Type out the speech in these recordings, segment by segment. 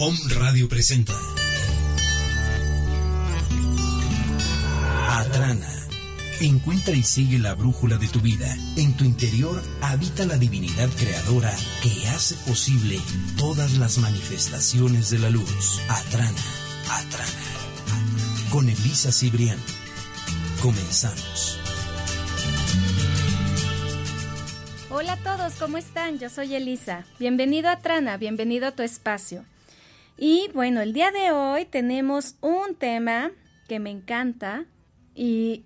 Om Radio presenta Atrana. Encuentra y sigue la brújula de tu vida. En tu interior habita la divinidad creadora que hace posible todas las manifestaciones de la luz. Atrana, Atrana. Con Elisa Cibrián. Comenzamos. Hola a todos, ¿cómo están? Yo soy Elisa. Bienvenido a Trana, bienvenido a tu espacio. Y bueno, el día de hoy tenemos un tema que me encanta y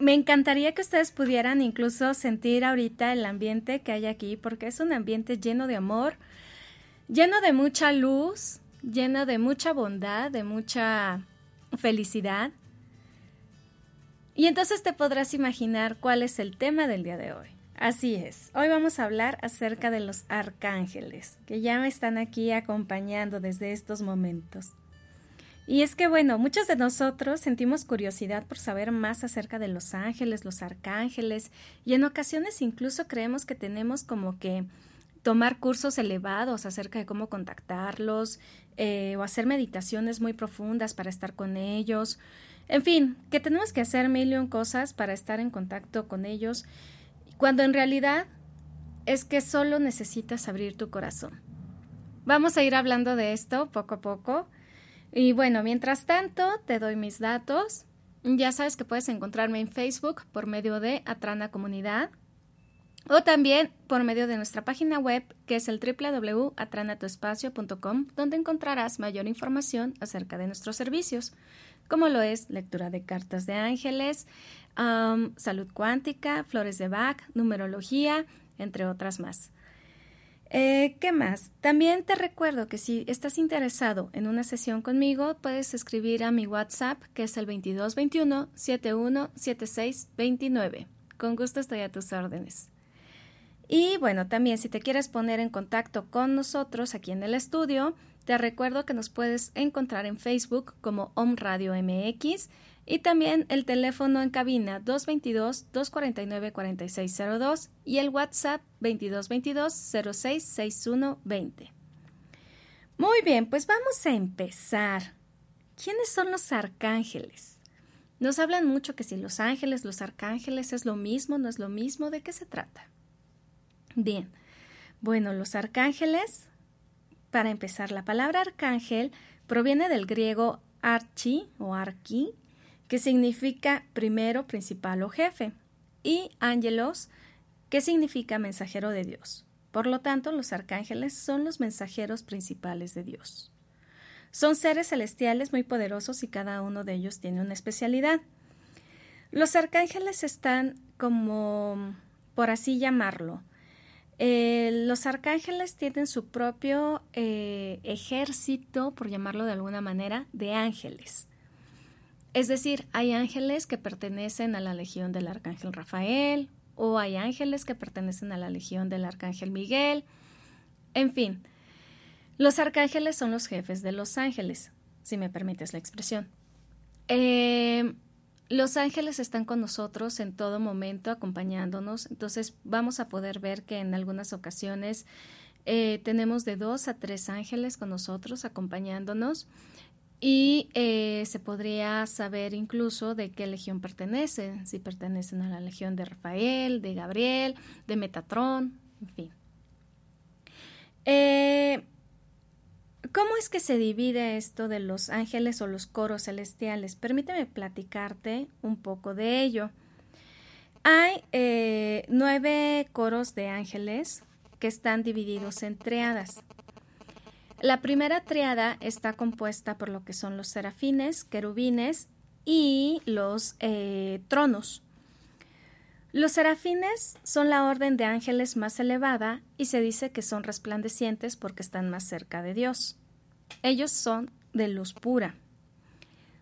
me encantaría que ustedes pudieran incluso sentir ahorita el ambiente que hay aquí, porque es un ambiente lleno de amor, lleno de mucha luz, lleno de mucha bondad, de mucha felicidad. Y entonces te podrás imaginar cuál es el tema del día de hoy. Así es, hoy vamos a hablar acerca de los arcángeles, que ya me están aquí acompañando desde estos momentos. Y es que, bueno, muchos de nosotros sentimos curiosidad por saber más acerca de los ángeles, los arcángeles, y en ocasiones incluso creemos que tenemos como que tomar cursos elevados acerca de cómo contactarlos, eh, o hacer meditaciones muy profundas para estar con ellos. En fin, que tenemos que hacer mil cosas para estar en contacto con ellos cuando en realidad es que solo necesitas abrir tu corazón. Vamos a ir hablando de esto poco a poco. Y bueno, mientras tanto, te doy mis datos. Ya sabes que puedes encontrarme en Facebook por medio de Atrana Comunidad o también por medio de nuestra página web que es el www.atranatuespacio.com donde encontrarás mayor información acerca de nuestros servicios, como lo es lectura de cartas de ángeles, salud cuántica, flores de Bach, numerología, entre otras más. Eh, ¿Qué más? También te recuerdo que si estás interesado en una sesión conmigo, puedes escribir a mi WhatsApp, que es el 2221 717629. Con gusto estoy a tus órdenes. Y bueno, también si te quieres poner en contacto con nosotros aquí en el estudio, te recuerdo que nos puedes encontrar en Facebook como Om Radio MX y también el teléfono en cabina 222-249-4602 y el WhatsApp 2222-066120. Muy bien, pues vamos a empezar. ¿Quiénes son los arcángeles? Nos hablan mucho que si los ángeles, los arcángeles es lo mismo, no es lo mismo, ¿de qué se trata? Bien, bueno, los arcángeles, para empezar, la palabra arcángel proviene del griego archi o arqui, que significa primero, principal o jefe, y ángelos, que significa mensajero de Dios. Por lo tanto, los arcángeles son los mensajeros principales de Dios. Son seres celestiales muy poderosos y cada uno de ellos tiene una especialidad. Los arcángeles están como, por así llamarlo, eh, los arcángeles tienen su propio eh, ejército, por llamarlo de alguna manera, de ángeles. Es decir, hay ángeles que pertenecen a la legión del arcángel Rafael o hay ángeles que pertenecen a la legión del arcángel Miguel. En fin, los arcángeles son los jefes de los ángeles, si me permites la expresión. Eh, los ángeles están con nosotros en todo momento, acompañándonos. Entonces vamos a poder ver que en algunas ocasiones eh, tenemos de dos a tres ángeles con nosotros, acompañándonos. Y eh, se podría saber incluso de qué legión pertenecen, si pertenecen a la legión de Rafael, de Gabriel, de Metatrón, en fin. Eh, ¿Cómo es que se divide esto de los ángeles o los coros celestiales? Permíteme platicarte un poco de ello. Hay eh, nueve coros de ángeles que están divididos en triadas. La primera triada está compuesta por lo que son los serafines, querubines y los eh, tronos. Los serafines son la orden de ángeles más elevada y se dice que son resplandecientes porque están más cerca de Dios. Ellos son de luz pura.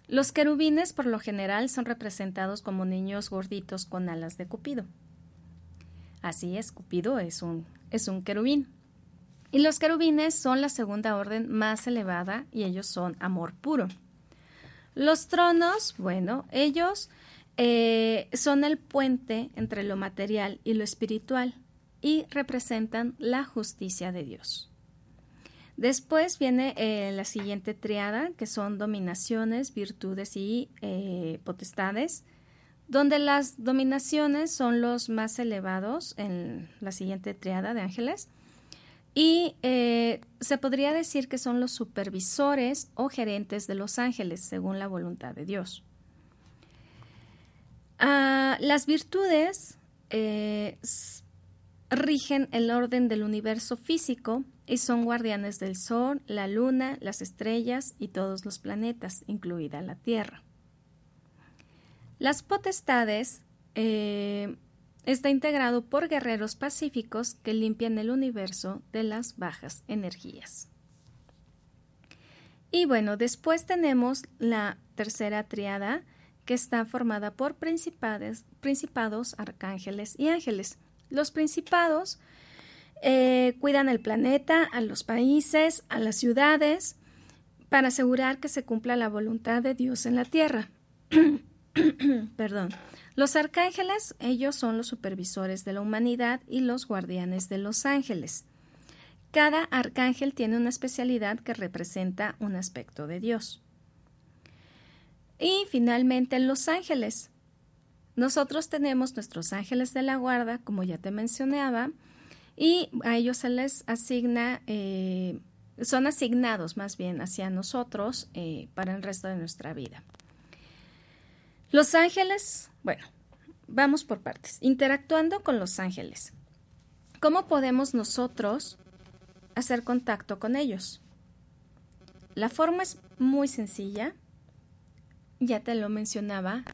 Los querubines por lo general son representados como niños gorditos con alas de Cupido. Así es, Cupido es un, es un querubín. Y los querubines son la segunda orden más elevada y ellos son amor puro. Los tronos, bueno, ellos eh, son el puente entre lo material y lo espiritual y representan la justicia de Dios. Después viene eh, la siguiente triada, que son dominaciones, virtudes y eh, potestades, donde las dominaciones son los más elevados en la siguiente triada de ángeles. Y se podría decir que son los supervisores o gerentes de los ángeles, según la voluntad de Dios. Ah, las virtudes rigen el orden del universo físico y son guardianes del Sol, la Luna, las estrellas y todos los planetas, incluida la Tierra. Las potestades eh, está integrado por guerreros pacíficos que limpian el universo de las bajas energías. Y bueno, después tenemos la tercera triada que está formada por principados, arcángeles y ángeles. Los principados eh, cuidan el planeta, a los países, a las ciudades, para asegurar que se cumpla la voluntad de Dios en la tierra. Perdón. Los arcángeles, ellos son los supervisores de la humanidad y los guardianes de los ángeles. Cada arcángel tiene una especialidad que representa un aspecto de Dios. Y finalmente los ángeles. Nosotros tenemos nuestros ángeles de la guarda, como ya te mencionaba, y a ellos se les asigna, eh, son asignados más bien hacia nosotros eh, para el resto de nuestra vida. Los ángeles, bueno, vamos por partes. Interactuando con los ángeles. ¿Cómo podemos nosotros hacer contacto con ellos? La forma es muy sencilla, ya te lo mencionaba,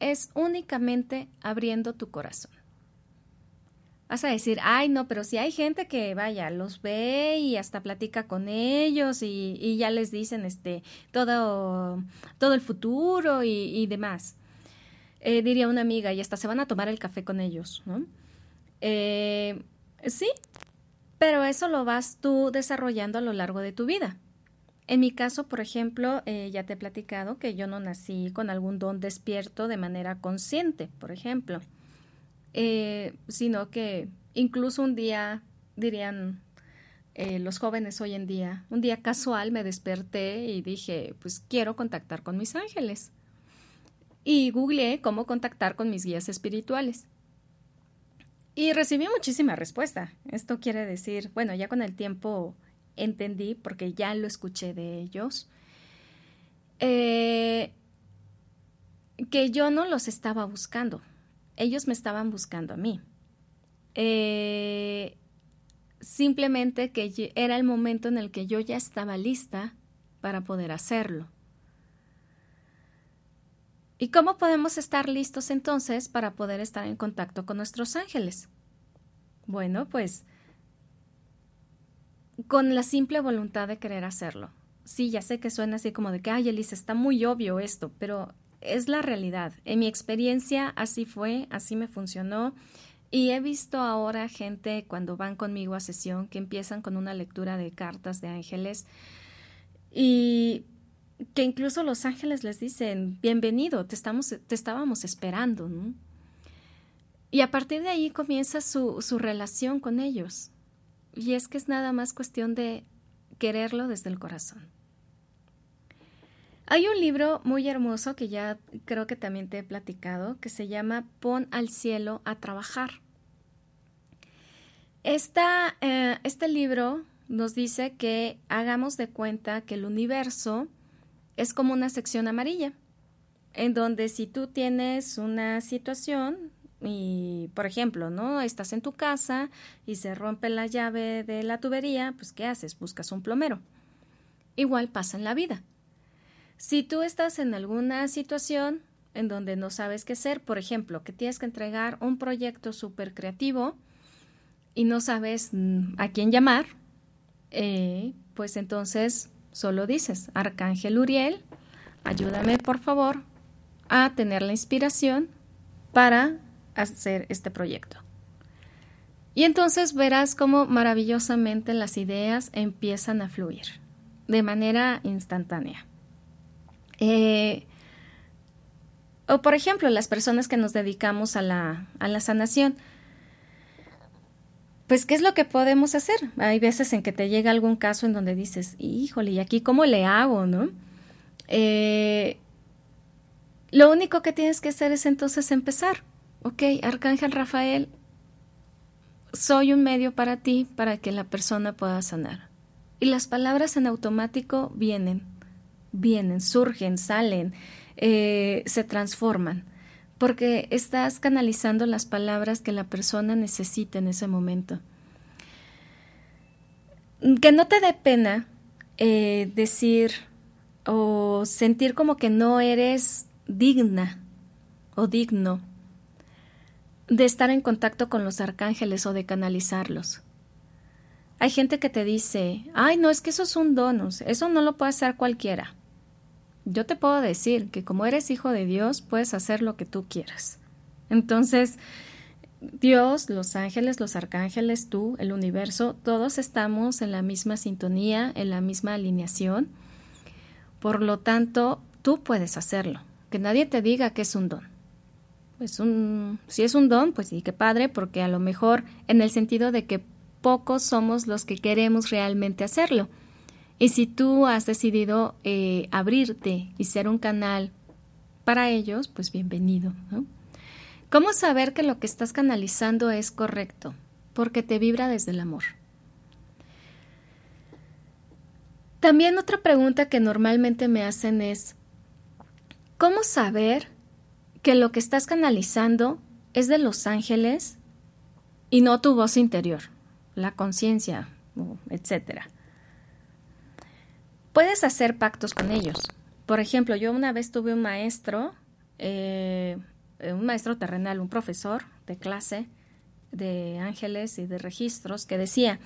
es únicamente abriendo tu corazón. Vas a decir, ay, no, pero si hay gente que vaya, los ve y hasta platica con ellos y, ya les dicen este todo, todo el futuro y, demás. Eh, diría una amiga, y hasta se van a tomar el café con ellos, ¿no? Eh, sí, pero eso lo vas tú desarrollando a lo largo de tu vida. En mi caso, por ejemplo, eh, ya te he platicado que yo no nací con algún don despierto de manera consciente, por ejemplo, eh, sino que incluso un día, dirían eh, los jóvenes hoy en día, un día casual me desperté y dije, pues quiero contactar con mis ángeles. Y googleé cómo contactar con mis guías espirituales. Y recibí muchísima respuesta. Esto quiere decir, bueno, ya con el tiempo entendí, porque ya lo escuché de ellos, eh, que yo no los estaba buscando, ellos me estaban buscando a mí. Eh, simplemente que era el momento en el que yo ya estaba lista para poder hacerlo. ¿Y cómo podemos estar listos entonces para poder estar en contacto con nuestros ángeles? Bueno, pues con la simple voluntad de querer hacerlo. Sí, ya sé que suena así como de que, ay, Elisa, está muy obvio esto, pero es la realidad. En mi experiencia así fue, así me funcionó. Y he visto ahora gente cuando van conmigo a sesión que empiezan con una lectura de cartas de ángeles y que incluso los ángeles les dicen, bienvenido, te, estamos, te estábamos esperando. Y a partir de ahí comienza su, su relación con ellos. Y es que es nada más cuestión de quererlo desde el corazón. Hay un libro muy hermoso que ya creo que también te he platicado, que se llama Pon al cielo a trabajar. Eh, este libro nos dice que hagamos de cuenta que el universo es como una sección amarilla, en donde si tú tienes una situación, y, por ejemplo, ¿no? Estás en tu casa y se rompe la llave de la tubería, pues ¿qué haces? Buscas un plomero. Igual pasa en la vida. Si tú estás en alguna situación en donde no sabes qué hacer, por ejemplo, que tienes que entregar un proyecto súper creativo y no sabes mm, a quién llamar, eh, pues entonces solo dices, Arcángel Uriel, ayúdame por favor a tener la inspiración para hacer este proyecto. Y entonces verás cómo maravillosamente las ideas empiezan a fluir de manera instantánea. Eh, o por ejemplo, las personas que nos dedicamos a la, a la sanación. pues, ¿qué es lo que podemos hacer? Hay veces en que te llega algún caso en donde dices, híjole, ¿y aquí cómo le hago, no? Eh, lo único que tienes que hacer es entonces empezar. Ok, Arcángel Rafael, soy un medio para ti para que la persona pueda sanar. Y las palabras en automático vienen, vienen, surgen, salen, eh, se transforman porque estás canalizando las palabras que la persona necesita en ese momento. Que no te dé pena eh, decir o sentir como que no eres digna o digno de estar en contacto con los arcángeles o de canalizarlos. Hay gente que te dice, ay, no, es que eso es un donos, eso no lo puede hacer cualquiera yo te puedo decir que como eres hijo de Dios, puedes hacer lo que tú quieras. Entonces, Dios, los ángeles, los arcángeles, tú, el universo, todos estamos en la misma sintonía, en la misma alineación. Por lo tanto, tú puedes hacerlo. Que nadie te diga que es un don. Pues un, si es un don, pues sí, qué padre, porque a lo mejor en el sentido de que pocos somos los que queremos realmente hacerlo. Y si tú has decidido eh, abrirte y ser un canal para ellos, pues bienvenido. ¿Cómo saber que lo que estás canalizando es correcto? Porque te vibra desde el amor. También otra pregunta que normalmente me hacen es, ¿cómo saber que lo que estás canalizando es de los ángeles y no tu voz interior, la conciencia, etcétera? Puedes hacer pactos con ellos. Por ejemplo, yo una vez tuve un maestro, eh, un maestro terrenal, un profesor de clase de ángeles y de registros que decía,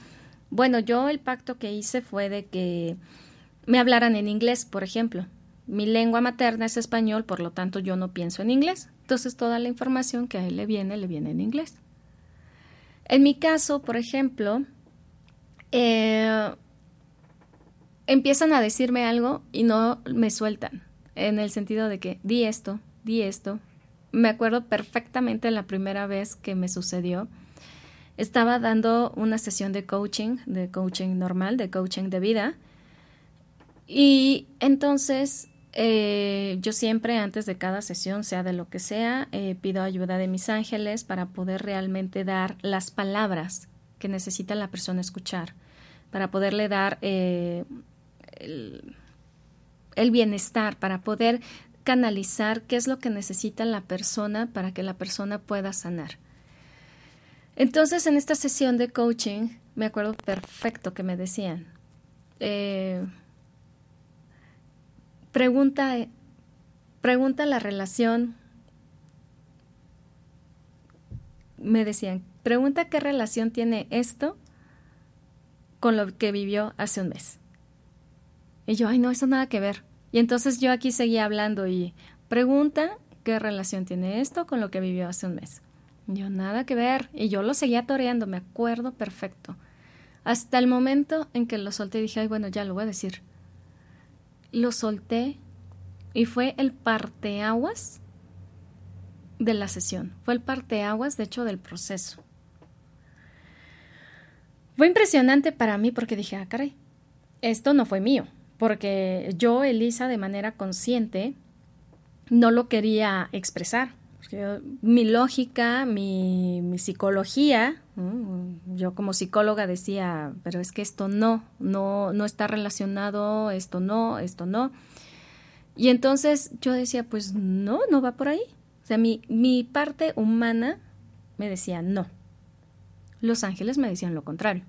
bueno, yo el pacto que hice fue de que me hablaran en inglés, por ejemplo. Mi lengua materna es español, por lo tanto yo no pienso en inglés. Entonces toda la información que a él le viene, le viene en inglés. En mi caso, por ejemplo, eh, empiezan a decirme algo y no me sueltan, en el sentido de que di esto, di esto. Me acuerdo perfectamente la primera vez que me sucedió. Estaba dando una sesión de coaching, de coaching normal, de coaching de vida. Y entonces eh, yo siempre antes de cada sesión, sea de lo que sea, eh, pido ayuda de mis ángeles para poder realmente dar las palabras que necesita la persona escuchar, para poderle dar eh, el, bienestar, para poder canalizar qué es lo que necesita la persona para que la persona pueda sanar. Entonces, en esta sesión de coaching, me acuerdo perfecto que me decían, pregunta, pregunta la relación, me decían, pregunta qué relación tiene esto con lo que vivió hace un mes. Y yo, ay, no, eso nada que ver. Y entonces yo aquí seguía hablando y pregunta qué relación tiene esto con lo que vivió hace un mes. yo, nada que ver. Y yo lo seguía toreando, me acuerdo perfecto. Hasta el momento en que lo solté, dije, ay, bueno, ya lo voy a decir. Lo solté y fue el parteaguas de la sesión. Fue el parteaguas, de hecho, del proceso. Fue impresionante para mí porque dije, ah, caray, esto no fue mío porque yo, Elisa, de manera consciente, no lo quería expresar. mi lógica, mi, psicología, yo como psicóloga decía, pero es que esto no, no, no está relacionado, esto no, esto no. Y entonces yo decía, pues no, no va por ahí. O sea, mi, mi parte humana me decía no. Los ángeles me decían lo contrario.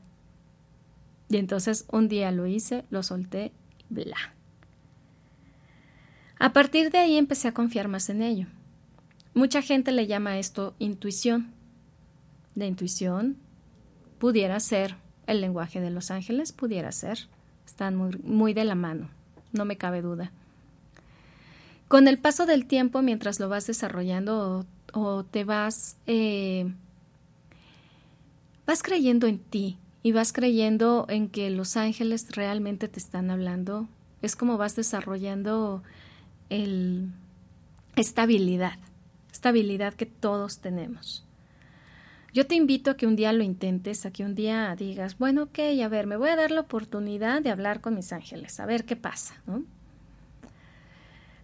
Y entonces un día lo hice, lo solté bla. A partir de ahí empecé a confiar más en ello. Mucha gente le llama esto intuición. De intuición pudiera ser el lenguaje de los ángeles, pudiera ser. Están muy, muy de la mano, no me cabe duda. Con el paso del tiempo, mientras lo vas desarrollando o, te vas, eh, vas creyendo en ti, y vas creyendo en que los ángeles realmente te están hablando, es como vas desarrollando el estabilidad, estabilidad que todos tenemos. Yo te invito a que un día lo intentes, a que un día digas, bueno, ok, a ver, me voy a dar la oportunidad de hablar con mis ángeles, a ver qué pasa, ¿no?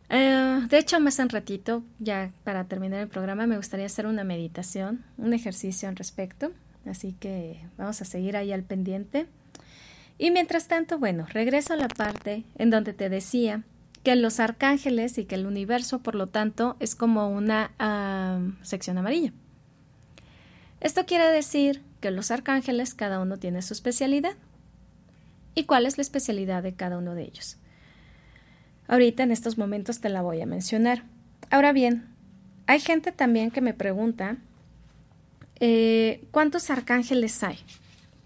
Eh, de hecho, más en ratito, ya para terminar el programa, me gustaría hacer una meditación, un ejercicio al respecto. Así que vamos a seguir ahí al pendiente. Y mientras tanto, bueno, regreso a la parte en donde te decía que los arcángeles y que el universo, por lo tanto, es como una sección amarilla. Esto quiere decir que los arcángeles, cada uno tiene su especialidad. ¿Y cuál es la especialidad de cada uno de ellos? Ahorita en estos momentos te la voy a mencionar. Ahora bien, hay gente también que me pregunta eh, cuántos arcángeles hay,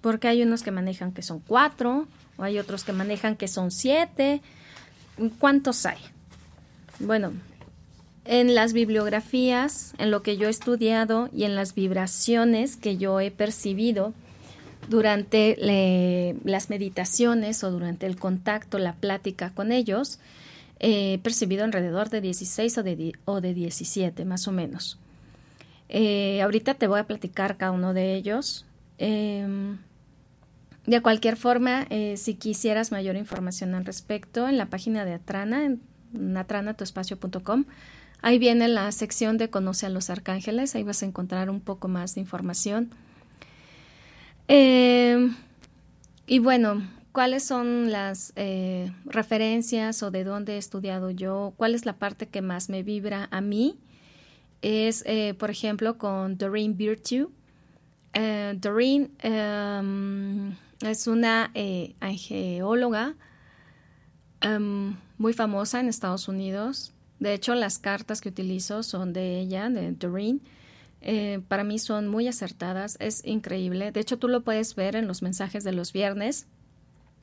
porque hay unos que manejan que son cuatro, o hay otros que manejan que son siete. ¿Cuántos hay? Bueno, en las bibliografías, en lo que yo he estudiado y en las vibraciones que yo he percibido durante las meditaciones o durante el contacto, la plática con ellos, he percibido alrededor de 16 o de, o de 17, más o menos. Eh, ahorita te voy a platicar cada uno de ellos. Em, de cualquier forma, eh, si quisieras mayor información al respecto, en la página de Atrana, en atranatuespacio.com, ahí viene la sección de Conoce a los Arcángeles, ahí vas a encontrar un poco más de información. Em, y bueno, cuáles son las eh, referencias o de dónde he estudiado yo, cuál es la parte que más me vibra a mí. Es, eh, por ejemplo, con Doreen Virtue. Eh, Doreen em, es una angeóloga em, muy famosa en Estados Unidos. De hecho, las cartas que utilizo son de ella, de Doreen. para mí son muy acertadas, es increíble. De hecho, tú lo puedes ver en los mensajes de los viernes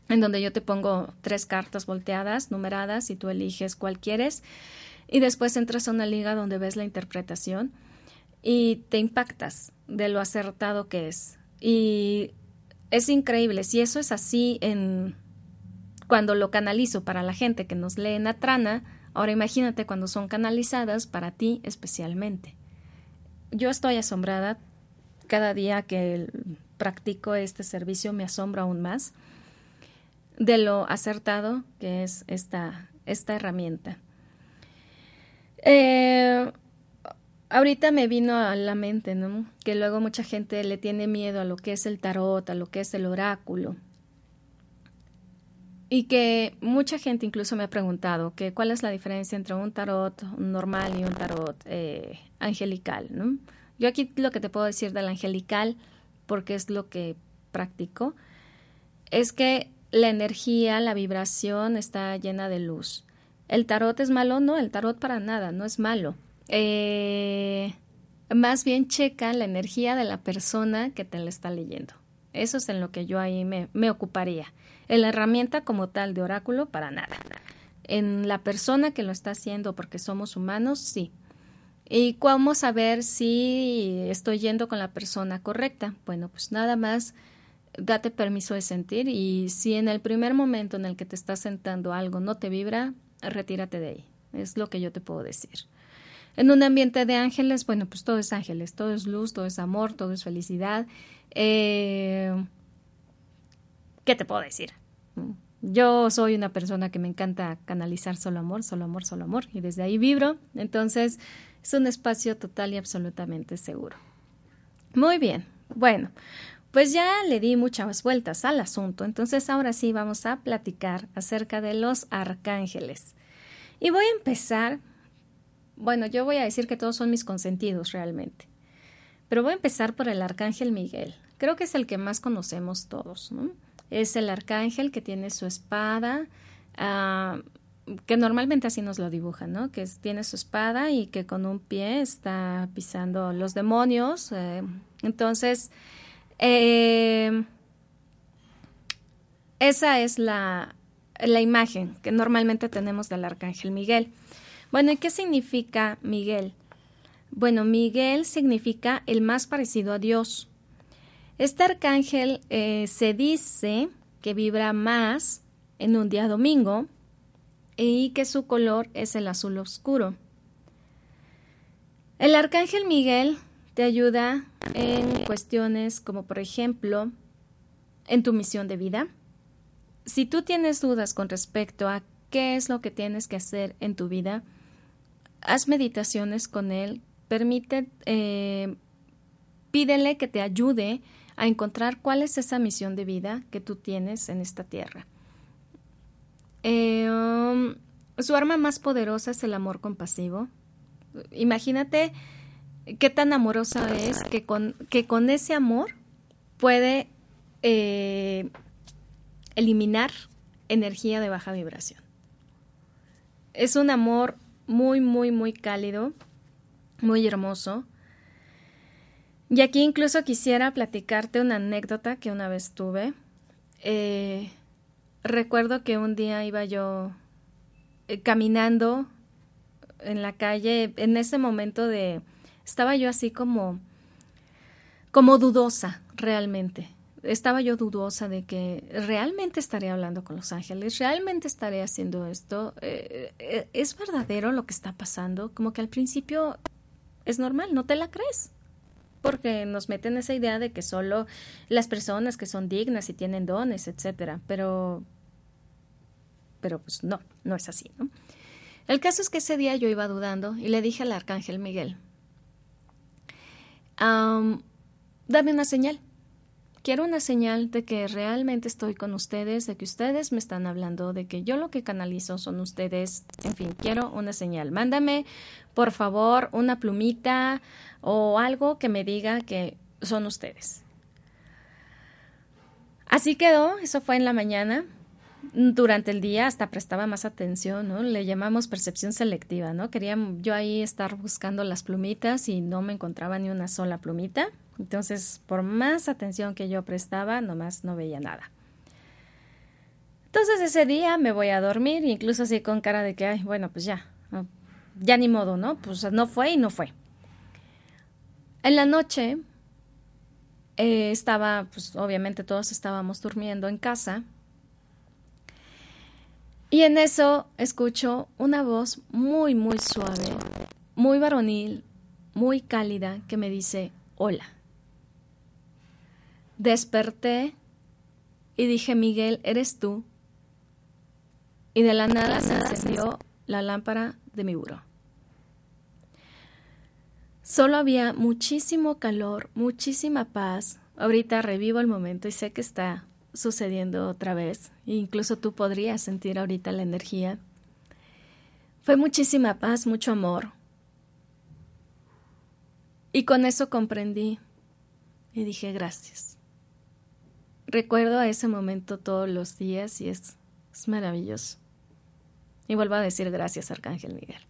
en donde yo te pongo tres cartas volteadas, numeradas, y tú eliges cuál quieres. Y después entras a una liga donde ves la interpretación y te impactas de lo acertado que es. Y es increíble. Si eso es así en cuando lo canalizo para la gente que nos lee en Atrana, ahora imagínate cuando son canalizadas para ti especialmente. Yo estoy asombrada. Cada día que practico este servicio me asombra aún más de lo acertado que es esta, esta herramienta. Eh, ahorita me vino a la mente. Que luego mucha gente le tiene miedo a lo que es el tarot, a lo que es el oráculo. Y que mucha gente incluso me ha preguntado que cuál es la diferencia entre un tarot normal y un tarot eh, angelical, ¿no? Yo aquí lo que te puedo decir del angelical, porque es lo que practico, es que la energía, la vibración está llena de luz. ¿El tarot es malo? No, el tarot para nada, no es malo. Eh, más bien checa la energía de la persona que te la está leyendo. Eso es en lo que yo ahí me, ocuparía. En la herramienta como tal de oráculo, para nada. En la persona que lo está haciendo, porque somos humanos, sí. ¿Y cómo saber si estoy yendo con la persona correcta? Bueno, pues nada más date permiso de sentir y si en el primer momento en el que te estás sentando algo no te vibra, retírate de ahí. Es lo que yo te puedo decir. En un ambiente de ángeles, bueno, pues todo es ángeles, todo es luz, todo es amor, todo es felicidad. Eh, ¿Qué te puedo decir? Yo soy una persona que me encanta canalizar solo amor, solo amor, solo amor, y desde ahí vibro. Entonces, es un espacio total y absolutamente seguro. Muy bien. Bueno, pues ya le di muchas vueltas al asunto, entonces ahora sí vamos a platicar acerca de los arcángeles. Y voy a empezar, bueno, yo voy a decir que todos son mis consentidos realmente, pero voy a empezar por el arcángel Miguel. Creo que es el que más conocemos todos, ¿no? Es el arcángel que tiene su espada, ah, que normalmente así nos lo dibujan, ¿no? Que tiene su espada y que con un pie está pisando los demonios. Eh, entonces, eh, esa es la, la imagen que normalmente tenemos del arcángel Miguel. Bueno, ¿y qué significa Miguel? Bueno, Miguel significa el más parecido a Dios. Este arcángel eh, se dice que vibra más en un día domingo y que su color es el azul oscuro. El arcángel Miguel te ayuda en cuestiones como por ejemplo en tu misión de vida. Si tú tienes dudas con respecto a qué es lo que tienes que hacer en tu vida, haz meditaciones con él, permite, eh, pídele que te ayude a encontrar cuál es esa misión de vida que tú tienes en esta tierra. Eh, um, su arma más poderosa es el amor compasivo. Imagínate qué tan amorosa es que con, que con ese amor puede eh, eliminar energía de baja vibración. Es un amor muy, muy, muy cálido, muy hermoso. Y aquí incluso quisiera platicarte una anécdota que una vez tuve. Eh, recuerdo que un día iba yo eh, caminando en la calle, en ese momento de, estaba yo así como, como dudosa realmente. Estaba yo dudosa de que realmente estaré hablando con los ángeles, realmente estaré haciendo esto. Eh, eh, ¿Es verdadero lo que está pasando? Como que al principio es normal, no te la crees porque nos meten esa idea de que solo las personas que son dignas y tienen dones, etcétera, pero pero pues no, no es así, ¿no? El caso es que ese día yo iba dudando y le dije al arcángel Miguel, dame una señal. Quiero una señal de que realmente estoy con ustedes, de que ustedes me están hablando, de que yo lo que canalizo son ustedes. En fin, quiero una señal. Mándame, por favor, una plumita o algo que me diga que son ustedes. Así quedó, eso fue en la mañana durante el día hasta prestaba más atención, ¿no? Le llamamos percepción selectiva, ¿no? Quería yo ahí estar buscando las plumitas y no me encontraba ni una sola plumita. Entonces, por más atención que yo prestaba, nomás no veía nada. Entonces ese día me voy a dormir, incluso así con cara de que, ay, bueno, pues ya, ya ni modo, ¿no? Pues no fue y no fue. En la noche eh, estaba, pues obviamente todos estábamos durmiendo en casa y en eso escucho una voz muy, muy suave, muy varonil, muy cálida, que me dice, hola. Desperté y dije, Miguel, ¿eres tú? Y de la nada se encendió la lámpara de mi buró. Solo había muchísimo calor, muchísima paz. Ahorita revivo el momento y sé que está sucediendo otra vez. Incluso tú podrías sentir ahorita la energía. Fue muchísima paz, mucho amor. Y con eso comprendí y dije gracias. Recuerdo a ese momento todos los días y es, maravilloso. Y vuelvo a decir gracias, Arcángel Miguel.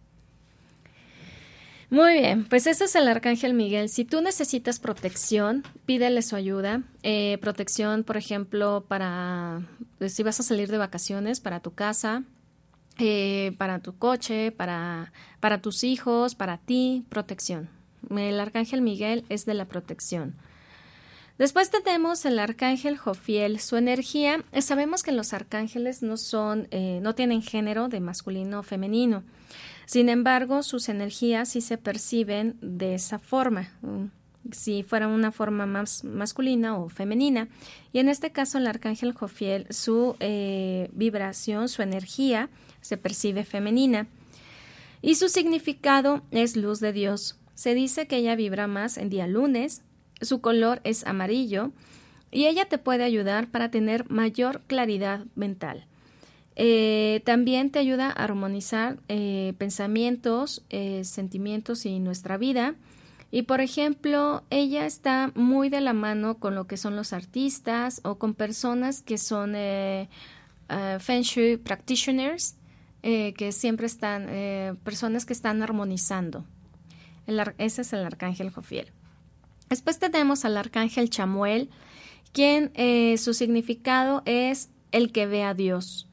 Muy bien, pues ese es el Arcángel Miguel. Si tú necesitas protección, pídele su ayuda. Eh, protección, por ejemplo, para pues, si vas a salir de vacaciones, para tu casa, eh, para tu coche, para, para tus hijos, para ti, protección. El Arcángel Miguel es de la protección. Después tenemos el arcángel Jofiel. Su energía, eh, sabemos que los arcángeles no son, no tienen género de masculino o femenino. Sin embargo, sus energías sí se perciben de esa forma, si fuera una forma más masculina o femenina. Y en este caso, el arcángel Jofiel, su eh, vibración, su energía se percibe femenina. Y su significado es luz de Dios. Se dice que ella vibra más en día lunes, su color es amarillo y ella te puede ayudar para tener mayor claridad mental. Eh, también te ayuda a armonizar eh, pensamientos, eh, sentimientos y nuestra vida. Y por ejemplo, ella está muy de la mano con lo que son los artistas o con personas que son Feng Shui practitioners, que siempre están, personas que están armonizando. ese es el arcángel Jofiel. Después tenemos al arcángel Chamuel, quien su significado es el que ve a Dios.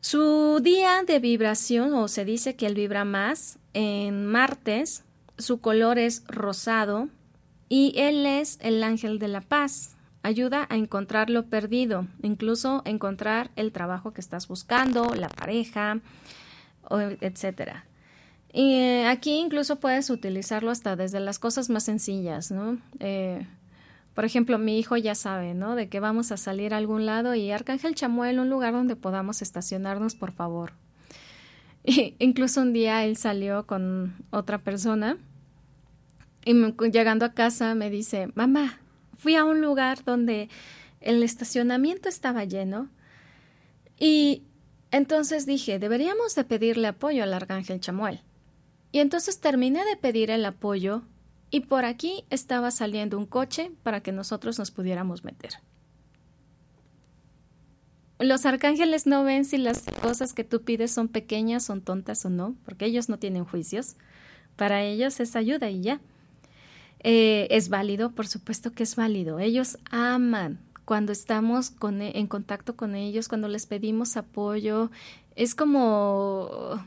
Su día de vibración, o se dice que él vibra más, en martes, su color es rosado y él es el ángel de la paz. Ayuda a encontrar lo perdido, incluso encontrar el trabajo que estás buscando, la pareja, etc. Y eh, aquí incluso puedes utilizarlo hasta desde las cosas más sencillas, ¿no? Eh, por ejemplo, mi hijo ya sabe, ¿no? De que vamos a salir a algún lado y Arcángel Chamuel, un lugar donde podamos estacionarnos, por favor. Y incluso un día él salió con otra persona y llegando a casa me dice, mamá, fui a un lugar donde el estacionamiento estaba lleno y entonces dije, deberíamos de pedirle apoyo al Arcángel Chamuel. Y entonces terminé de pedir el apoyo y por aquí estaba saliendo un coche para que nosotros nos pudiéramos meter. Los arcángeles no ven si las cosas que tú pides son pequeñas, son tontas o no, porque ellos no tienen juicios. Para ellos es ayuda y ya. Eh, es válido, por supuesto que es válido. Ellos aman cuando estamos e, en contacto con ellos, cuando les pedimos apoyo. Es como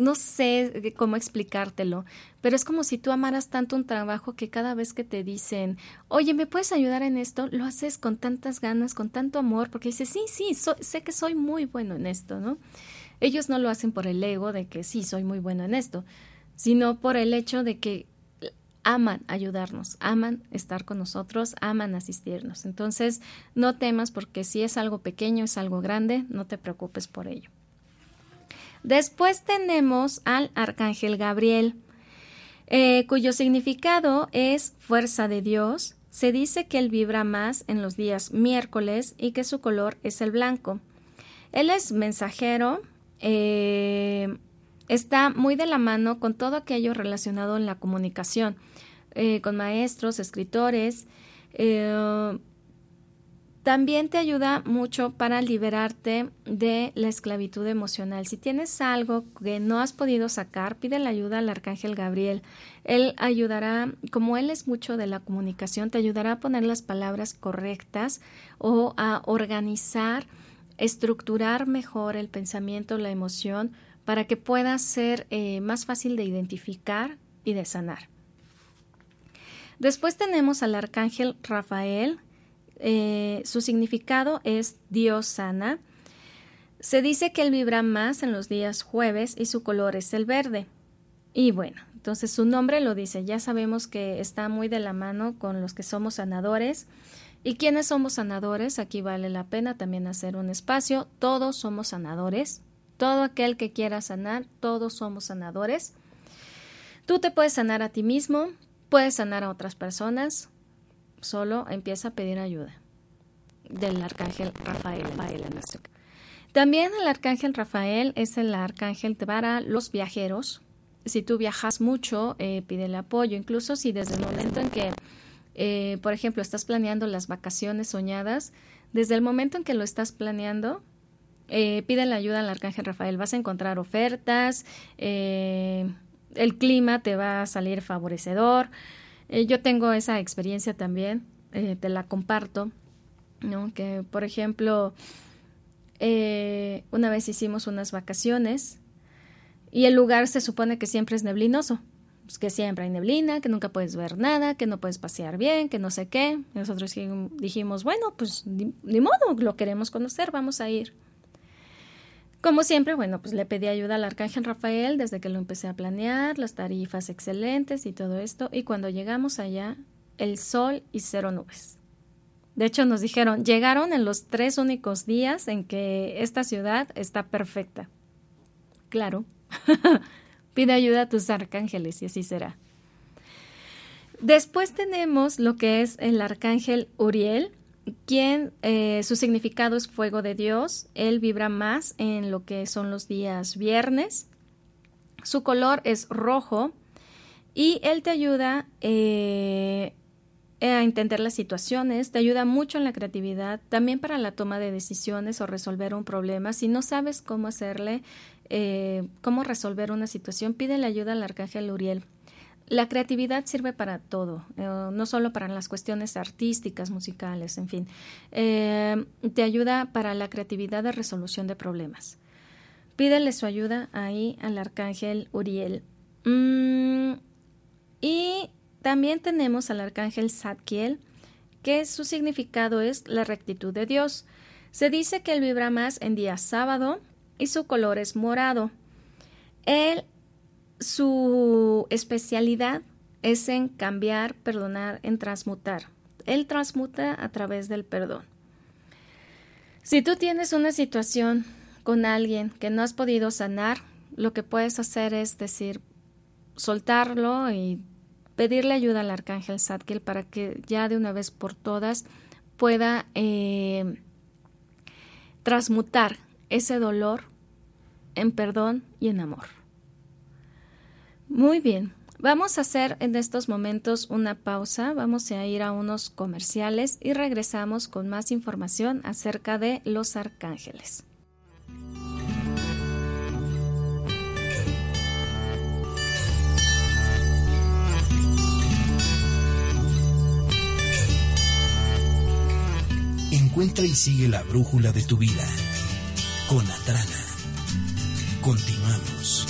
no sé cómo explicártelo, pero es como si tú amaras tanto un trabajo que cada vez que te dicen, oye, ¿me puedes ayudar en esto? Lo haces con tantas ganas, con tanto amor, porque dices, sí, sí, sé que soy muy bueno en esto, ¿no? Ellos no lo hacen por el ego de que sí, soy muy bueno en esto, sino por el hecho de que aman ayudarnos, aman estar con nosotros, aman asistirnos. Entonces, no temas porque si es algo pequeño, es algo grande, no te preocupes por ello. Después tenemos al arcángel Gabriel, eh, cuyo significado es fuerza de Dios. Se dice que él vibra más en los días miércoles y que su color es el blanco. Él es mensajero, eh, está muy de la mano con todo aquello relacionado en la comunicación, eh, con maestros, escritores, también te ayuda mucho para liberarte de la esclavitud emocional. Si tienes algo que no has podido sacar, pide la ayuda al arcángel Gabriel. Él ayudará, como él es mucho de la comunicación, te ayudará a poner las palabras correctas o a organizar, estructurar mejor el pensamiento, la emoción, para que pueda ser eh, más fácil de identificar y de sanar. Después tenemos al arcángel Rafael, eh, su significado es Dios sana. Se dice que él vibra más en los días jueves y su color es el verde. Y bueno, entonces su nombre lo dice, ya sabemos que está muy de la mano con los que somos sanadores. ¿Y quiénes somos sanadores? Aquí vale la pena también hacer un espacio. Todos somos sanadores. Todo aquel que quiera sanar, todos somos sanadores. Tú te puedes sanar a ti mismo, puedes sanar a otras personas, solo empieza a pedir ayuda del arcángel Rafael. También el arcángel Rafael es el arcángel para los viajeros. Si tú viajas mucho, eh, pídele apoyo. Incluso si desde el momento en que, eh, por ejemplo, estás planeando las vacaciones soñadas, desde el momento en que lo estás planeando, eh, pide la ayuda al arcángel Rafael. Vas a encontrar ofertas, eh, el clima te va a salir favorecedor. Eh, yo tengo esa experiencia también, eh, te la comparto, ¿no? Que, por ejemplo, eh, una vez hicimos unas vacaciones y el lugar se supone que siempre es neblinoso, pues que siempre hay neblina, que nunca puedes ver nada, que no puedes pasear bien, que no sé qué. Nosotros dijimos, bueno, pues ni modo, lo queremos conocer, vamos a ir. Como siempre, bueno, pues le pedí ayuda al arcángel Rafael desde que lo empecé a planear, las tarifas excelentes y todo esto, y cuando llegamos allá, el sol y cero nubes. De hecho, nos dijeron, llegaron en los tres únicos días en que esta ciudad está perfecta. Claro, pide ayuda a tus arcángeles y así será. Después tenemos lo que es el arcángel Uriel, quien eh, su significado es fuego de Dios. Él vibra más en lo que son los días viernes. Su color es rojo y él te ayuda eh, a entender las situaciones, te ayuda mucho en la creatividad, también para la toma de decisiones o resolver un problema. Si no sabes cómo hacerle, eh, cómo resolver una situación, pide la ayuda al arcángel Uriel. La creatividad sirve para todo, eh, no solo para las cuestiones artísticas, musicales, en fin. Eh, te ayuda para la creatividad de resolución de problemas. Pídele su ayuda ahí al arcángel Uriel. Mm, y también tenemos al arcángel Zadkiel, que su significado es la rectitud de Dios. Se dice que él vibra más en día sábado y su color es morado. Él, su especialidad es en cambiar, perdonar, en transmutar. Él transmuta a través del perdón. Si tú tienes una situación con alguien que no has podido sanar, lo que puedes hacer es decir, soltarlo y pedirle ayuda al arcángel Zadkiel para que ya de una vez por todas pueda eh, transmutar ese dolor en perdón y en amor. Muy bien, vamos a hacer en estos momentos una pausa, vamos a ir a unos comerciales y regresamos con más información acerca de los arcángeles. Encuentra y sigue la brújula de tu vida con Atrana. Continuamos.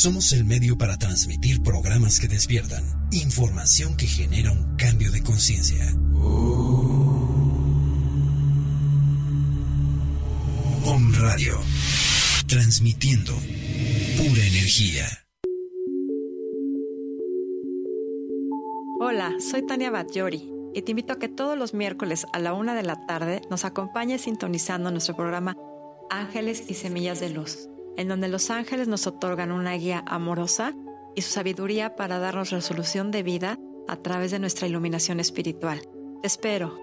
Somos el medio para transmitir programas que despiertan, información que genera un cambio de conciencia. Om Radio. Transmitiendo pura energía. Hola, soy Tania Batllori y te invito a que todos los miércoles a la una de la tarde nos acompañes sintonizando nuestro programa Ángeles y Semillas de Luz, en donde los ángeles nos otorgan una guía amorosa y su sabiduría para darnos resolución de vida a través de nuestra iluminación espiritual. Te espero.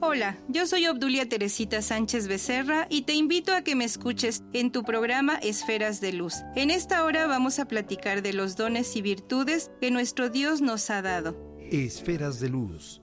Hola, yo soy Obdulia Teresita Sánchez Becerra y te invito a que me escuches en tu programa Esferas de Luz. En esta hora vamos a platicar de los dones y virtudes que nuestro Dios nos ha dado. Esferas de Luz,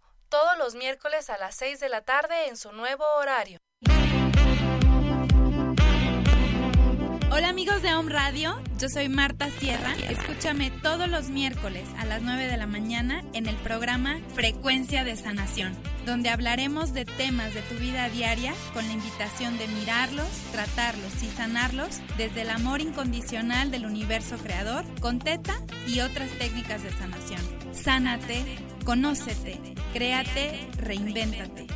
todos los miércoles a las 6 de la tarde en su nuevo horario. Hola amigos de Home Radio, yo soy Marta Sierra. Escúchame todos los miércoles a las 9 de la mañana en el programa Frecuencia de Sanación, donde hablaremos de temas de tu vida diaria con la invitación de mirarlos, tratarlos y sanarlos desde el amor incondicional del universo creador, con teta y otras técnicas de sanación. Sánate, conócete, créate, reinvéntate.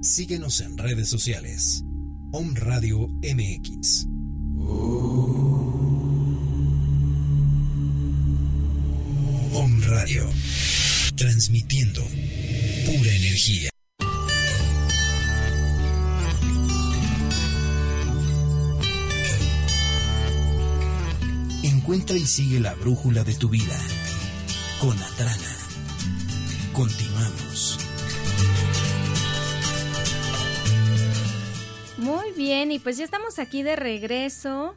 Síguenos en redes sociales. Om Radio MX. Om Radio. Transmitiendo pura energía. Encuentra y sigue la brújula de tu vida con Atrana. Continuamos. Muy bien, y pues ya estamos aquí de regreso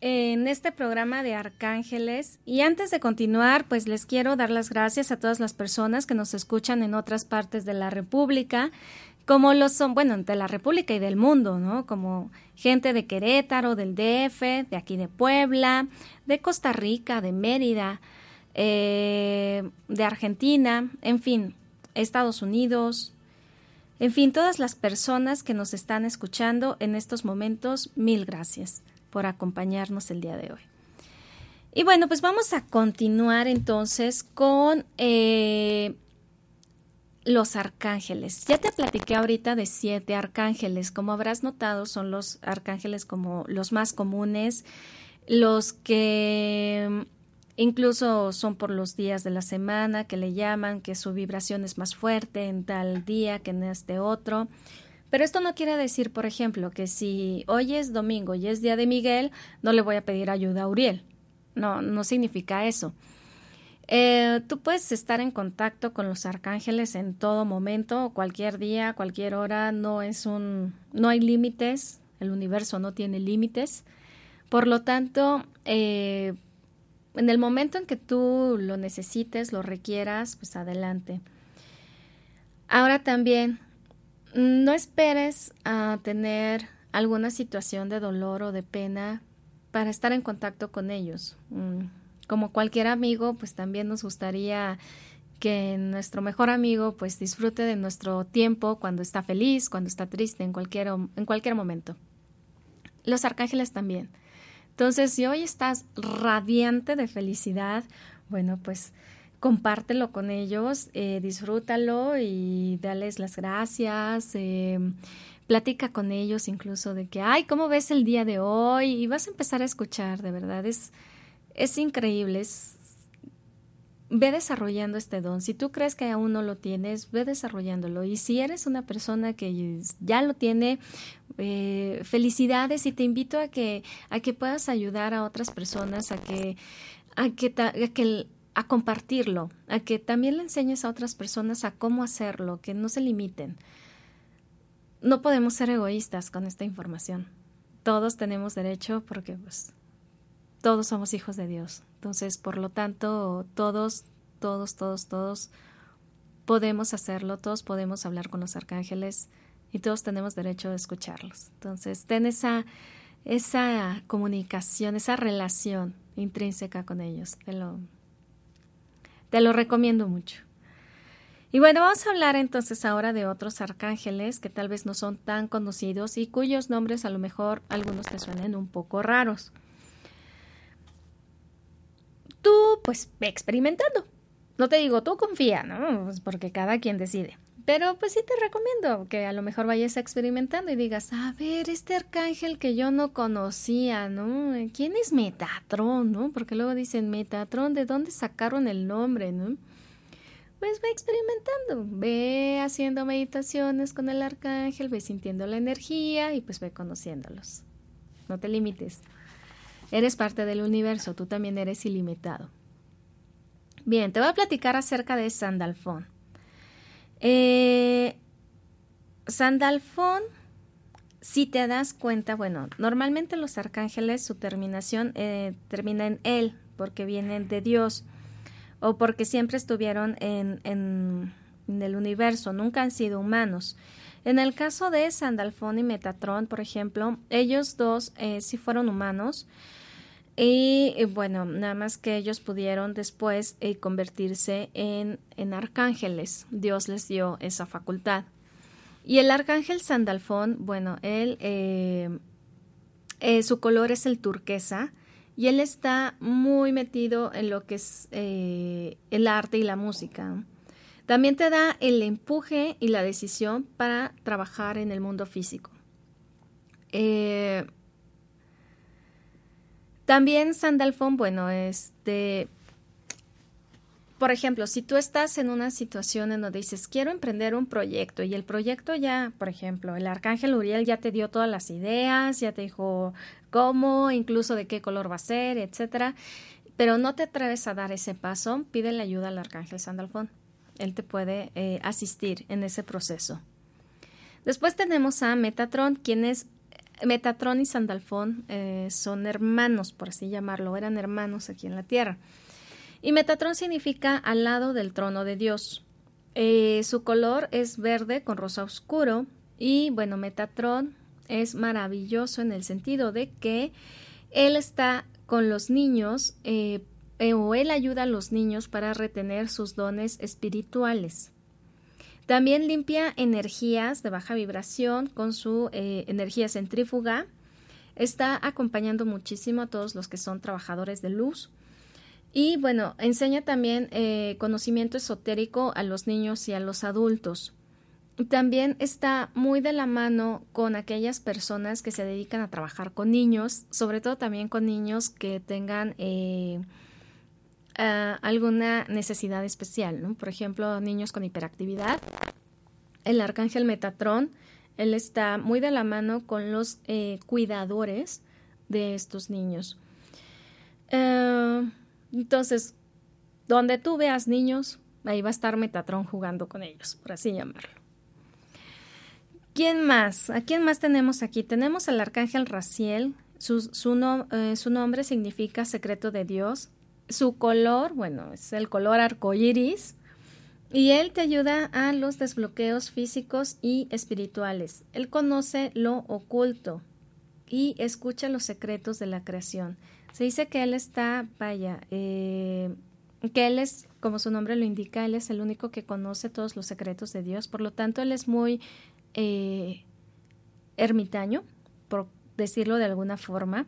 en este programa de Arcángeles y antes de continuar, pues les quiero dar las gracias a todas las personas que nos escuchan en otras partes de la República, como lo son, bueno, de la República y del mundo, ¿no? Como gente de Querétaro, del DF, de aquí de Puebla, de Costa Rica, de Mérida, eh, de Argentina, en fin, Estados Unidos, en fin, todas las personas que nos están escuchando en estos momentos, mil gracias por acompañarnos el día de hoy. Y bueno, pues vamos a continuar entonces con eh, los arcángeles. Ya te platiqué ahorita de siete arcángeles. Como habrás notado, son los arcángeles como los más comunes, los que incluso son por los días de la semana que le llaman, que su vibración es más fuerte en tal día que en este otro. Pero esto no quiere decir, por ejemplo, que si hoy es domingo y es día de Miguel, no le voy a pedir ayuda a Uriel. No, no significa eso. Eh, tú puedes estar en contacto con los arcángeles en todo momento, cualquier día, cualquier hora. No es un, no hay límites. El universo no tiene límites. Por lo tanto, eh, en el momento en que tú lo necesites, lo requieras, pues adelante. Ahora también no esperes a tener alguna situación de dolor o de pena para estar en contacto con ellos. Mm, como cualquier amigo, pues también nos gustaría que nuestro mejor amigo pues disfrute de nuestro tiempo cuando está feliz, cuando está triste, en cualquier, en cualquier momento. Los arcángeles también. Entonces, si hoy estás radiante de felicidad, bueno, pues compártelo con ellos, eh, disfrútalo y dales las gracias. Eh, platica con ellos incluso de que, ay, ¿cómo ves el día de hoy? Y vas a empezar a escuchar, de verdad, es, es increíble, ve desarrollando este don. Si tú crees que aún no lo tienes, ve desarrollándolo. Y si eres una persona que ya lo tiene, eh, felicidades y te invito a que, a que puedas ayudar a otras personas, a que, a que, a que a compartirlo, a que también le enseñes a otras personas a cómo hacerlo, que no se limiten. No podemos ser egoístas con esta información. Todos tenemos derecho porque pues todos somos hijos de Dios. Entonces, por lo tanto, todos, todos, todos, todos podemos hacerlo, todos podemos hablar con los arcángeles y todos tenemos derecho a escucharlos. Entonces, ten esa, esa comunicación, esa relación intrínseca con ellos. Te lo, te lo recomiendo mucho. Y bueno, vamos a hablar entonces ahora de otros arcángeles que tal vez no son tan conocidos y cuyos nombres a lo mejor algunos te suenen un poco raros. Tú, pues, experimentando. No te digo, tú confía, ¿no? Pues porque cada quien decide. Pero pues sí te recomiendo que a lo mejor vayas experimentando y digas, a ver, este arcángel que yo no conocía, ¿no? ¿Quién es Metatron, no? Porque luego dicen, Metatron, ¿de dónde sacaron el nombre, no? Pues ve experimentando, ve haciendo meditaciones con el arcángel, ve sintiendo la energía y pues ve conociéndolos. No te limites. Eres parte del universo, tú también eres ilimitado. Bien, te voy a platicar acerca de Sandalfón. Eh, Sandalfón, si te das cuenta, bueno, normalmente los arcángeles su terminación eh, termina en él, porque vienen de Dios, o porque siempre estuvieron en, en, el universo, nunca han sido humanos. En el caso de Sandalfón y Metatron, por ejemplo, ellos dos eh, sí fueron humanos, y eh, bueno, nada más que ellos pudieron después eh, convertirse en, en, arcángeles. Dios les dio esa facultad. Y el arcángel Sandalfón, bueno, él, eh, su color es el turquesa y él está muy metido en lo que es el arte y la música. También te da el empuje y la decisión para trabajar en el mundo físico. También Sandalfón, bueno, este, por ejemplo, si tú estás en una situación en donde dices, quiero emprender un proyecto y el proyecto ya, por ejemplo, el arcángel Uriel ya te dio todas las ideas, ya te dijo cómo, incluso de qué color va a ser, etcétera, pero no te atreves a dar ese paso, pídele ayuda al arcángel Sandalfón. Él te puede eh, asistir en ese proceso. Después tenemos a Metatron, quien es Metatrón y Sandalfón eh, son hermanos, por así llamarlo, eran hermanos aquí en la tierra. Y Metatrón significa al lado del trono de Dios. Eh, su color es verde con rosa oscuro y bueno, Metatrón es maravilloso en el sentido de que él está con los niños eh, o él ayuda a los niños para retener sus dones espirituales. También limpia energías de baja vibración con su eh, energía centrífuga. Está acompañando muchísimo a todos los que son trabajadores de luz. Y bueno, enseña también eh, conocimiento esotérico a los niños y a los adultos. También está muy de la mano con aquellas personas que se dedican a trabajar con niños, sobre todo también con niños que tengan eh, alguna necesidad especial. Por ejemplo, niños con hiperactividad. El arcángel Metatrón, él está muy de la mano con los eh, cuidadores de estos niños. Eh, entonces, donde tú veas niños, ahí va a estar Metatrón jugando con ellos, por así llamarlo. ¿Quién más? ¿A quién más tenemos aquí? Tenemos al arcángel Raciel. Su, su, eh, su nombre significa secreto de Dios. Su color, bueno, es el color arcoíris. Y él te ayuda a los desbloqueos físicos y espirituales. Él conoce lo oculto y escucha los secretos de la creación. Se dice que él está, vaya, eh, que él es, como su nombre lo indica, él es el único que conoce todos los secretos de Dios. Por lo tanto, él es muy eh, ermitaño, por decirlo de alguna forma.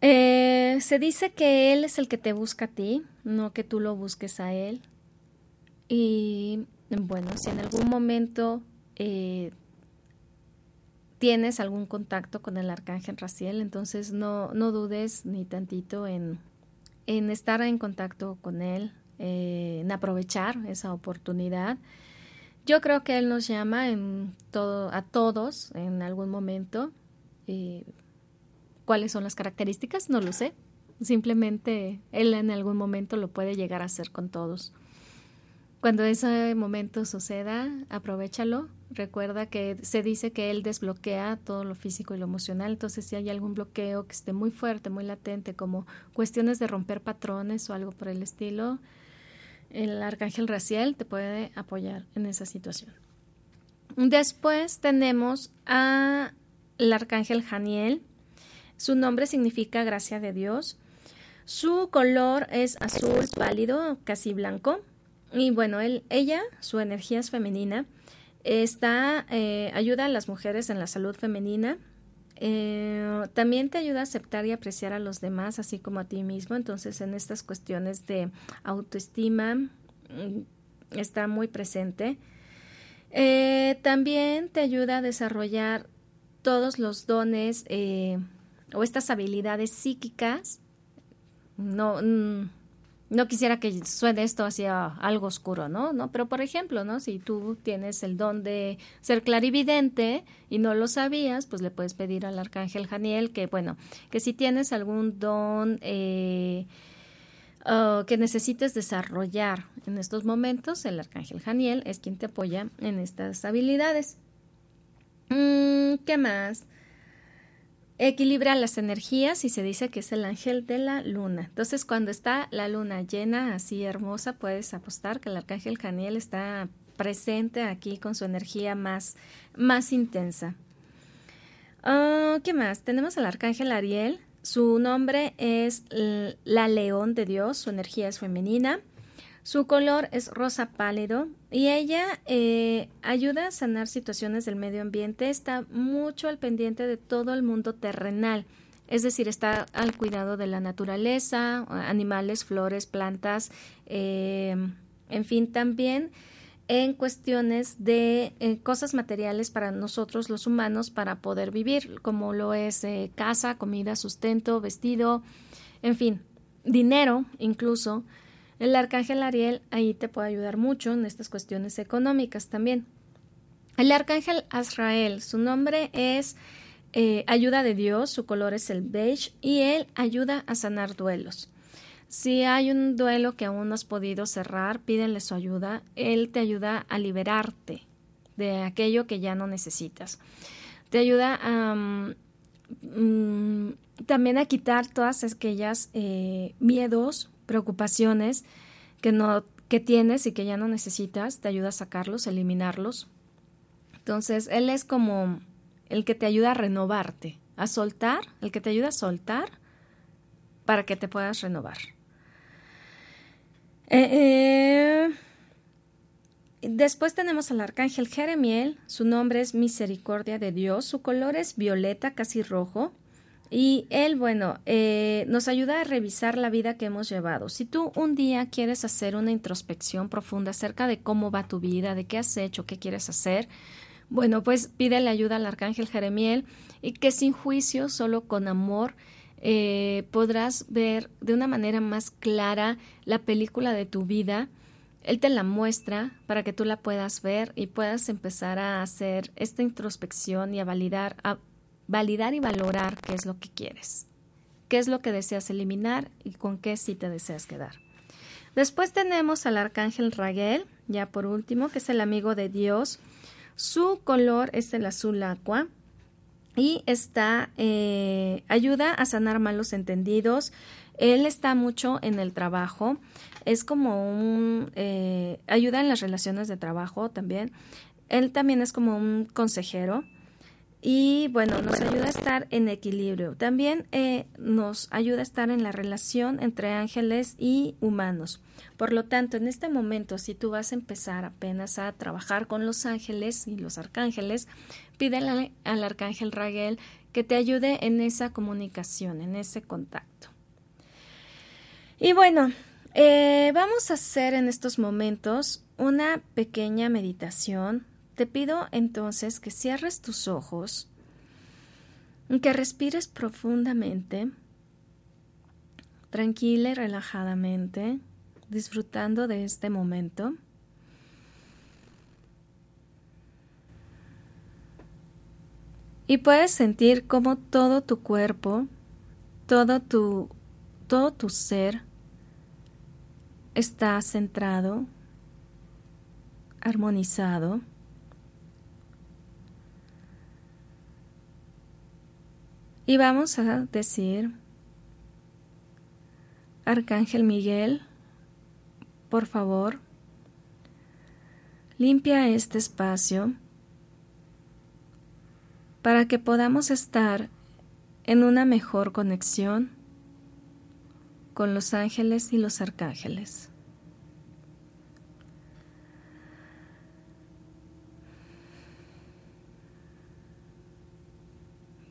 Eh, se dice que Él es el que te busca a ti, no que tú lo busques a Él. Y bueno, si en algún momento eh, tienes algún contacto con el arcángel Raciel, entonces no, no dudes ni tantito en, en estar en contacto con Él, eh, en aprovechar esa oportunidad. Yo creo que Él nos llama a todos en algún momento. ¿Cuáles son las características? No lo sé. Simplemente él en algún momento lo puede llegar a hacer con todos. Cuando ese momento suceda, aprovechalo. Recuerda que se dice que él desbloquea todo lo físico y lo emocional. Entonces, si hay algún bloqueo que esté muy fuerte, muy latente, como cuestiones de romper patrones o algo por el estilo, el arcángel Raciel te puede apoyar en esa situación. Después tenemos al arcángel Janiel, su nombre significa gracia de Dios. Su color es azul pálido, casi blanco. Y bueno, él, ella, su energía es femenina. Está, eh, ayuda a las mujeres en la salud femenina. Eh, también te ayuda a aceptar y apreciar a los demás, así como a ti mismo. Entonces, en estas cuestiones de autoestima, mm, está muy presente. Eh, también te ayuda a desarrollar todos los dones o estas habilidades psíquicas, no, mm, no quisiera que suene esto hacia algo oscuro, ¿no? ¿no? Pero por ejemplo, ¿no? Si tú tienes el don de ser clarividente y no lo sabías, pues le puedes pedir al arcángel Janiel que, bueno, que si tienes algún don eh, que necesites desarrollar en estos momentos, el arcángel Janiel es quien te apoya en estas habilidades. Mm, ¿Qué más? Equilibra las energías y se dice que es el ángel de la luna. Entonces, cuando está la luna llena, así hermosa, puedes apostar que el arcángel Janiel está presente aquí con su energía más, más intensa. Ah, ¿Qué más? Tenemos al arcángel Ariel. Su nombre es la león de Dios, su energía es femenina. Su color es rosa pálido y ella eh, ayuda a sanar situaciones del medio ambiente, está mucho al pendiente de todo el mundo terrenal, es decir, está al cuidado de la naturaleza, animales, flores, plantas, eh, en fin, también en cuestiones de eh, cosas materiales para nosotros los humanos para poder vivir, como lo es casa, comida, sustento, vestido, en fin, dinero incluso. El arcángel Ariel ahí te puede ayudar mucho en estas cuestiones económicas también. El arcángel Azrael, su nombre es eh, ayuda de Dios, su color es el beige y él ayuda a sanar duelos. Si hay un duelo que aún no has podido cerrar, pídele su ayuda. Él te ayuda a liberarte de aquello que ya no necesitas. te ayuda a, mm, también a quitar todas aquellas eh, miedos, preocupaciones que no que tienes y que ya no necesitas, te ayuda a sacarlos, a eliminarlos. Entonces, él es como el que te ayuda a renovarte, a soltar, el que te ayuda a soltar para que te puedas renovar. Eh, eh, después tenemos al arcángel Jeremiel, su nombre es Misericordia de Dios, su color es violeta, casi rojo, y él, bueno, eh, nos ayuda a revisar la vida que hemos llevado. Si tú un día quieres hacer una introspección profunda acerca de cómo va tu vida, de qué has hecho, qué quieres hacer, bueno, pues pídele ayuda al arcángel Jeremiel y que sin juicio, solo con amor, eh, podrás ver de una manera más clara la película de tu vida. Él te la muestra para que tú la puedas ver y puedas empezar a hacer esta introspección y a validar, a validar y valorar qué es lo que quieres, qué es lo que deseas eliminar y con qué sí te deseas quedar. Después tenemos al arcángel Raguel, ya por último, que es el amigo de Dios. Su color es el azul aqua y está eh, ayuda a sanar malos entendidos. Él está mucho en el trabajo, es como un eh, ayuda en las relaciones de trabajo también. Él también es como un consejero y bueno, nos ayuda a estar en equilibrio. También eh, nos ayuda a estar en la relación entre ángeles y humanos. Por lo tanto, en este momento, si tú vas a empezar apenas a trabajar con los ángeles y los arcángeles, pídele al arcángel Raguel que te ayude en esa comunicación, en ese contacto. Y bueno, eh, vamos a hacer en estos momentos una pequeña meditación te pido entonces que cierres tus ojos, que respires profundamente, tranquila y relajadamente, disfrutando de este momento. Y puedes sentir cómo todo tu cuerpo, todo tu, todo tu ser está centrado, armonizado. Y vamos a decir, Arcángel Miguel, por favor, limpia este espacio para que podamos estar en una mejor conexión con los ángeles y los arcángeles.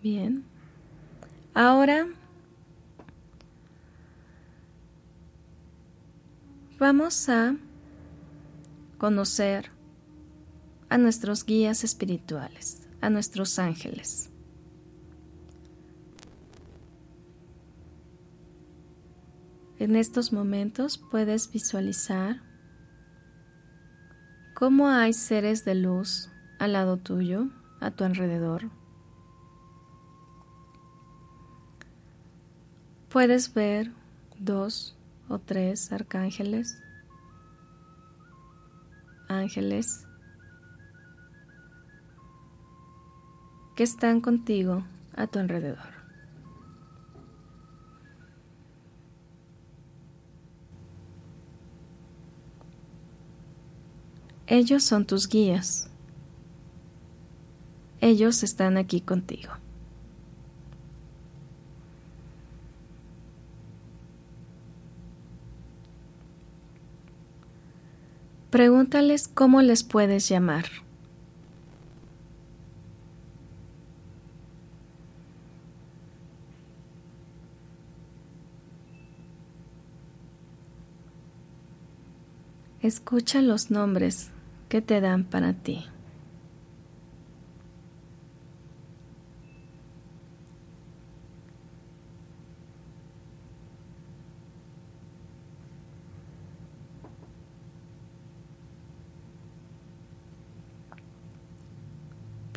Bien. Ahora vamos a conocer a nuestros guías espirituales, a nuestros ángeles. En estos momentos puedes visualizar cómo hay seres de luz al lado tuyo, a tu alrededor. Puedes ver dos o tres arcángeles, ángeles que están contigo a tu alrededor. Ellos son tus guías. Ellos están aquí contigo. Pregúntales cómo les puedes llamar. Escucha los nombres que te dan para ti.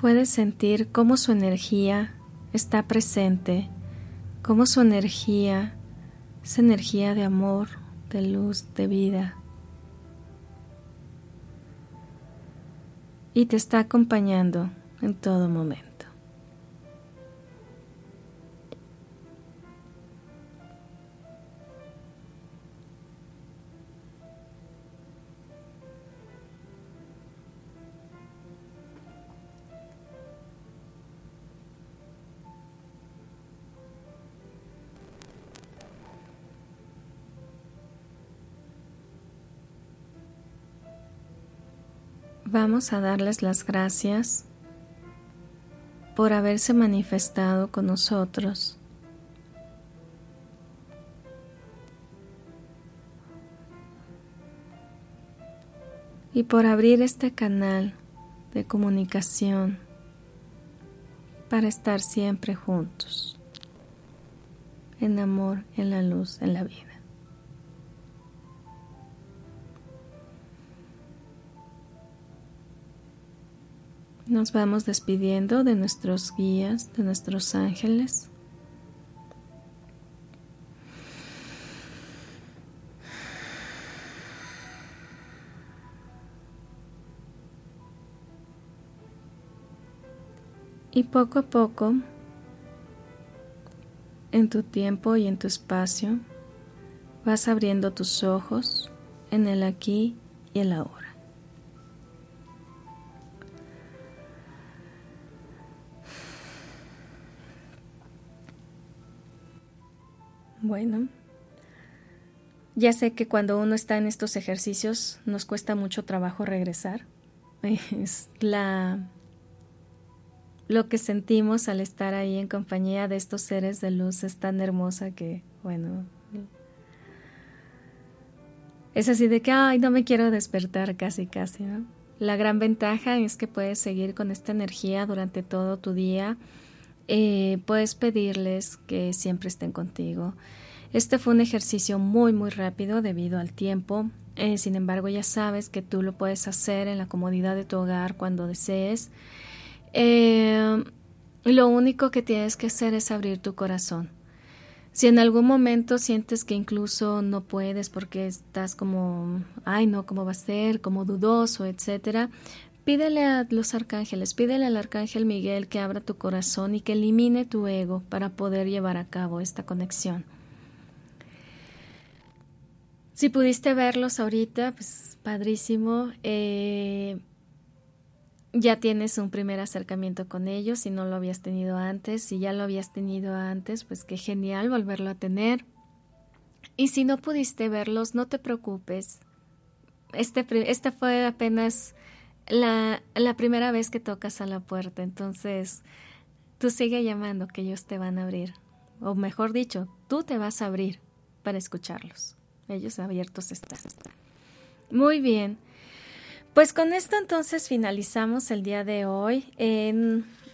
Puedes sentir cómo su energía está presente, cómo su energía es energía de amor, de luz, de vida. Y te está acompañando en todo momento. Vamos a darles las gracias por haberse manifestado con nosotros. Y por abrir este canal de comunicación para estar siempre juntos, en amor, en la luz, en la vida. Nos vamos despidiendo de nuestros guías, de nuestros ángeles. Y poco a poco, en tu tiempo y en tu espacio, vas abriendo tus ojos en el aquí y el ahora. Bueno, ya sé que cuando uno está en estos ejercicios nos cuesta mucho trabajo regresar. Es la lo que sentimos al estar ahí en compañía de estos seres de luz es tan hermosa que, bueno, es así de que, ay, no me quiero despertar casi, casi, ¿no? La gran ventaja es que puedes seguir con esta energía durante todo tu día. Eh, puedes pedirles que siempre estén contigo. Este fue un ejercicio muy, muy rápido debido al tiempo. Eh, sin embargo, ya sabes que tú lo puedes hacer en la comodidad de tu hogar cuando desees. Eh, lo único que tienes que hacer es abrir tu corazón. Si en algún momento sientes que incluso no puedes porque estás como, ay no, ¿cómo va a ser? Como dudoso, etcétera, pídele a los arcángeles, pídele al arcángel Miguel que abra tu corazón y que elimine tu ego para poder llevar a cabo esta conexión. Si pudiste verlos ahorita, pues padrísimo. Eh, ya tienes un primer acercamiento con ellos si no lo habías tenido antes. Si ya lo habías tenido antes, pues qué genial volverlo a tener. Y si no pudiste verlos, no te preocupes. Este, esta fue apenas la, la primera vez que tocas a la puerta, entonces tú sigue llamando que ellos te van a abrir. O mejor dicho, tú te vas a abrir para escucharlos. Ellos abiertos están. Muy bien. Pues con esto entonces finalizamos el día de hoy.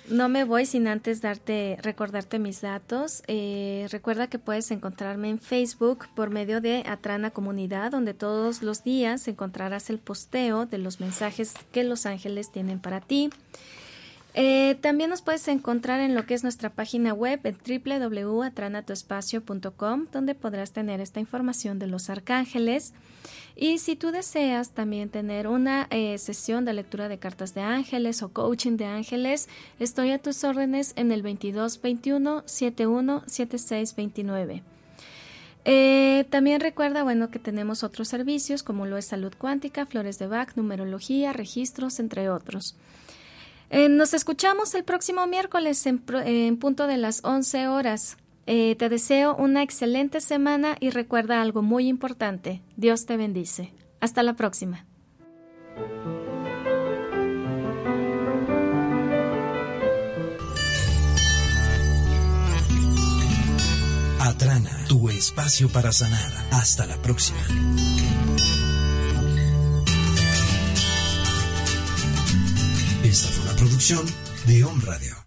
No me voy sin antes darte, recordarte mis datos. Eh, recuerda que puedes encontrarme en Facebook por medio de Atrana Comunidad, donde todos los días encontrarás el posteo de los mensajes que los ángeles tienen para ti. Eh, también nos puedes encontrar en lo que es nuestra página web en www.atranatoespacio.com, donde podrás tener esta información de los arcángeles. Y si tú deseas también tener una eh, sesión de lectura de cartas de ángeles o coaching de ángeles, estoy a tus órdenes en el 2221 71 7629. también recuerda, bueno, que tenemos otros servicios como lo es salud cuántica, flores de Bach, numerología, registros, entre otros. Eh, nos escuchamos el próximo miércoles en, punto de las 11 horas. Eh, te deseo una excelente semana y recuerda algo muy importante. Dios te bendice. Hasta la próxima. Atrana, tu espacio para sanar. Hasta la próxima. Esta fue una producción de Home Radio.